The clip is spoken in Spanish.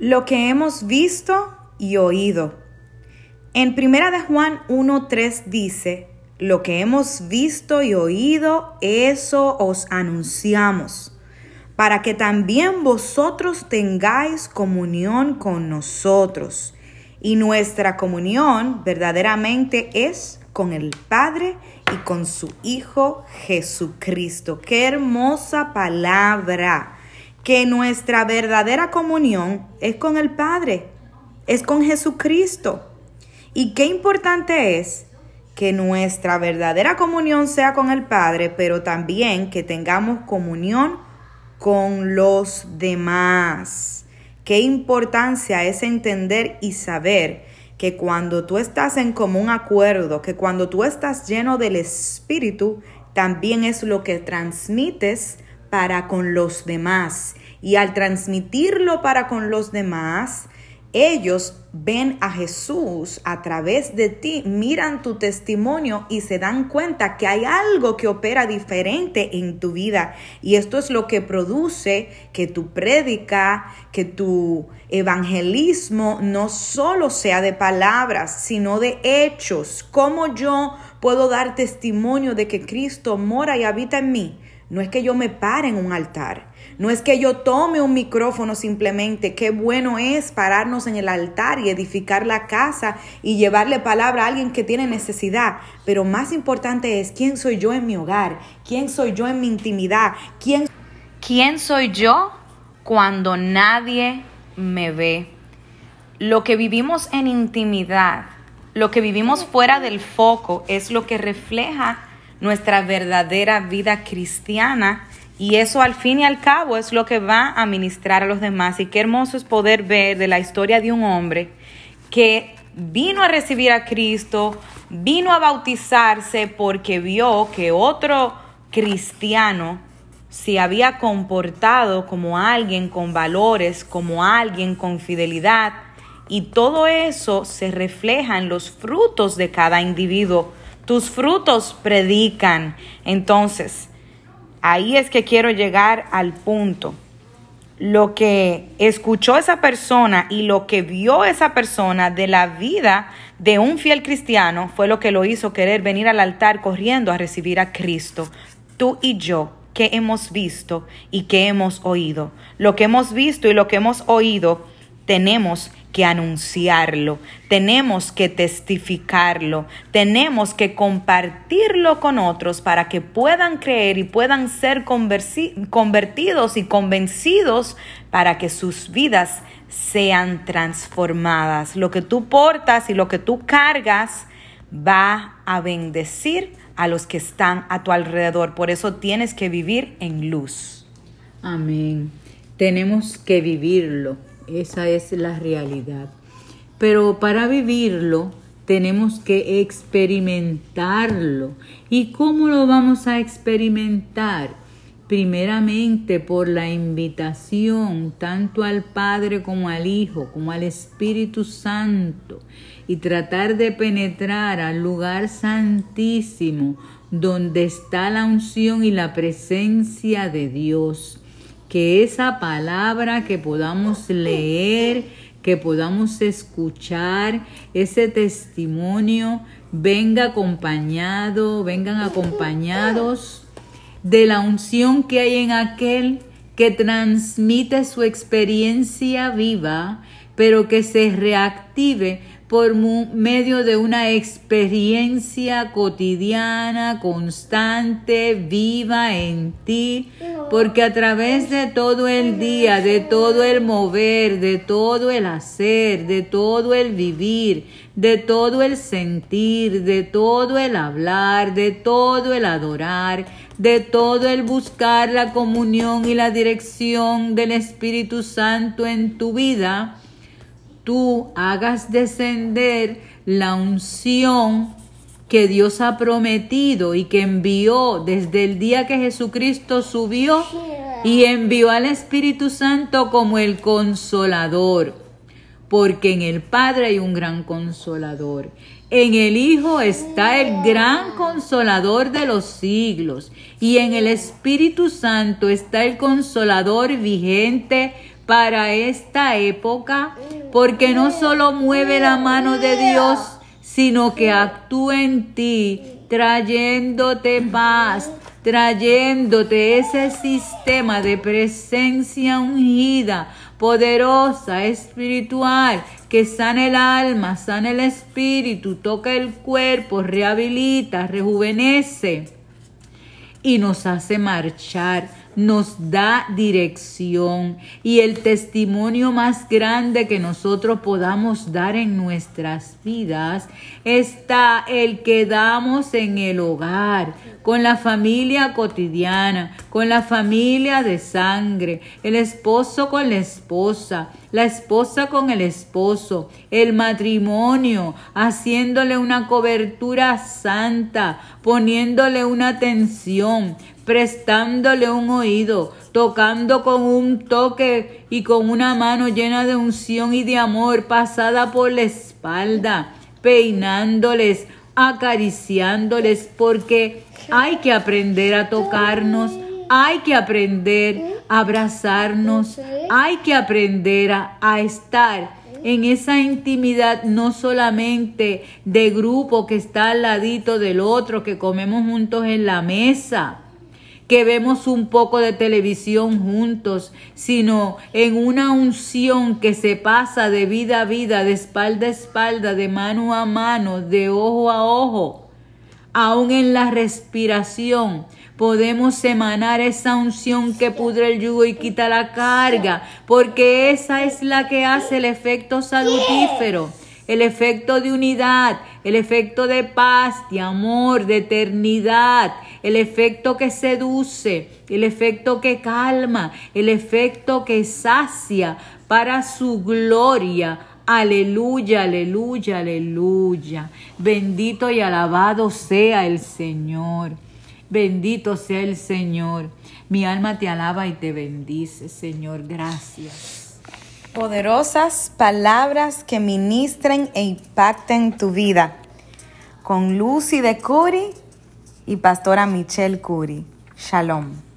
lo que hemos visto y oído. En Primera de Juan 1:3 dice, lo que hemos visto y oído, eso os anunciamos, para que también vosotros tengáis comunión con nosotros. Y nuestra comunión verdaderamente es con el Padre y con su Hijo Jesucristo. Qué hermosa palabra que nuestra verdadera comunión es con el Padre, es con Jesucristo. Y qué importante es que nuestra verdadera comunión sea con el Padre, pero también que tengamos comunión con los demás. Qué importancia es entender y saber que cuando tú estás en común acuerdo, que cuando tú estás lleno del Espíritu, también es lo que transmites para con los demás. Y al transmitirlo para con los demás, ellos ven a Jesús a través de ti, miran tu testimonio y se dan cuenta que hay algo que opera diferente en tu vida. Y esto es lo que produce que tu prédica, que tu evangelismo no solo sea de palabras, sino de hechos. ¿Cómo yo puedo dar testimonio de que Cristo mora y habita en mí? No es que yo me pare en un altar, no es que yo tome un micrófono simplemente. Qué bueno es pararnos en el altar y edificar la casa y llevarle palabra a alguien que tiene necesidad. Pero más importante es quién soy yo en mi hogar, quién soy yo en mi intimidad, quién, quién soy yo cuando nadie me ve. Lo que vivimos en intimidad, lo que vivimos fuera del foco es lo que refleja nuestra verdadera vida cristiana y eso al fin y al cabo es lo que va a ministrar a los demás. Y qué hermoso es poder ver de la historia de un hombre que vino a recibir a Cristo, vino a bautizarse porque vio que otro cristiano se había comportado como alguien con valores, como alguien con fidelidad. Y todo eso se refleja en los frutos de cada individuo tus frutos predican. Entonces, ahí es que quiero llegar al punto. Lo que escuchó esa persona y lo que vio esa persona de la vida de un fiel cristiano fue lo que lo hizo querer venir al altar corriendo a recibir a Cristo. Tú y yo, que hemos visto y que hemos oído. Lo que hemos visto y lo que hemos oído tenemos que anunciarlo, tenemos que testificarlo, tenemos que compartirlo con otros para que puedan creer y puedan ser convertidos y convencidos para que sus vidas sean transformadas. Lo que tú portas y lo que tú cargas va a bendecir a los que están a tu alrededor. Por eso tienes que vivir en luz. Amén. Tenemos que vivirlo esa es la realidad. Pero para vivirlo tenemos que experimentarlo. ¿Y cómo lo vamos a experimentar? Primeramente por la invitación tanto al Padre como al Hijo, como al Espíritu Santo, y tratar de penetrar al lugar santísimo donde está la unción y la presencia de Dios que esa palabra que podamos leer, que podamos escuchar, ese testimonio venga acompañado, vengan acompañados de la unción que hay en aquel que transmite su experiencia viva, pero que se reactive por medio de una experiencia cotidiana, constante, viva en ti, porque a través de todo el día, de todo el mover, de todo el hacer, de todo el vivir, de todo el sentir, de todo el hablar, de todo el adorar, de todo el buscar la comunión y la dirección del Espíritu Santo en tu vida, tú hagas descender la unción que Dios ha prometido y que envió desde el día que Jesucristo subió y envió al Espíritu Santo como el consolador. Porque en el Padre hay un gran consolador. En el Hijo está el gran consolador de los siglos. Y en el Espíritu Santo está el consolador vigente para esta época, porque no solo mueve la mano de Dios, sino que actúa en ti, trayéndote paz, trayéndote ese sistema de presencia ungida, poderosa, espiritual, que sana el alma, sana el espíritu, toca el cuerpo, rehabilita, rejuvenece y nos hace marchar nos da dirección y el testimonio más grande que nosotros podamos dar en nuestras vidas está el que damos en el hogar, con la familia cotidiana, con la familia de sangre, el esposo con la esposa, la esposa con el esposo, el matrimonio, haciéndole una cobertura santa, poniéndole una atención, prestándole un oído, tocando con un toque y con una mano llena de unción y de amor pasada por la espalda, peinándoles, acariciándoles, porque hay que aprender a tocarnos, hay que aprender a abrazarnos, hay que aprender a, a estar en esa intimidad no solamente de grupo que está al ladito del otro, que comemos juntos en la mesa, que vemos un poco de televisión juntos, sino en una unción que se pasa de vida a vida, de espalda a espalda, de mano a mano, de ojo a ojo. Aún en la respiración podemos emanar esa unción que pudre el yugo y quita la carga, porque esa es la que hace el efecto salutífero el efecto de unidad, el efecto de paz, de amor, de eternidad, el efecto que seduce, el efecto que calma, el efecto que sacia para su gloria. Aleluya, aleluya, aleluya. Bendito y alabado sea el Señor. Bendito sea el Señor. Mi alma te alaba y te bendice, Señor. Gracias. Poderosas palabras que ministren e impacten tu vida. Con Lucy de Curi y Pastora Michelle Curi. Shalom.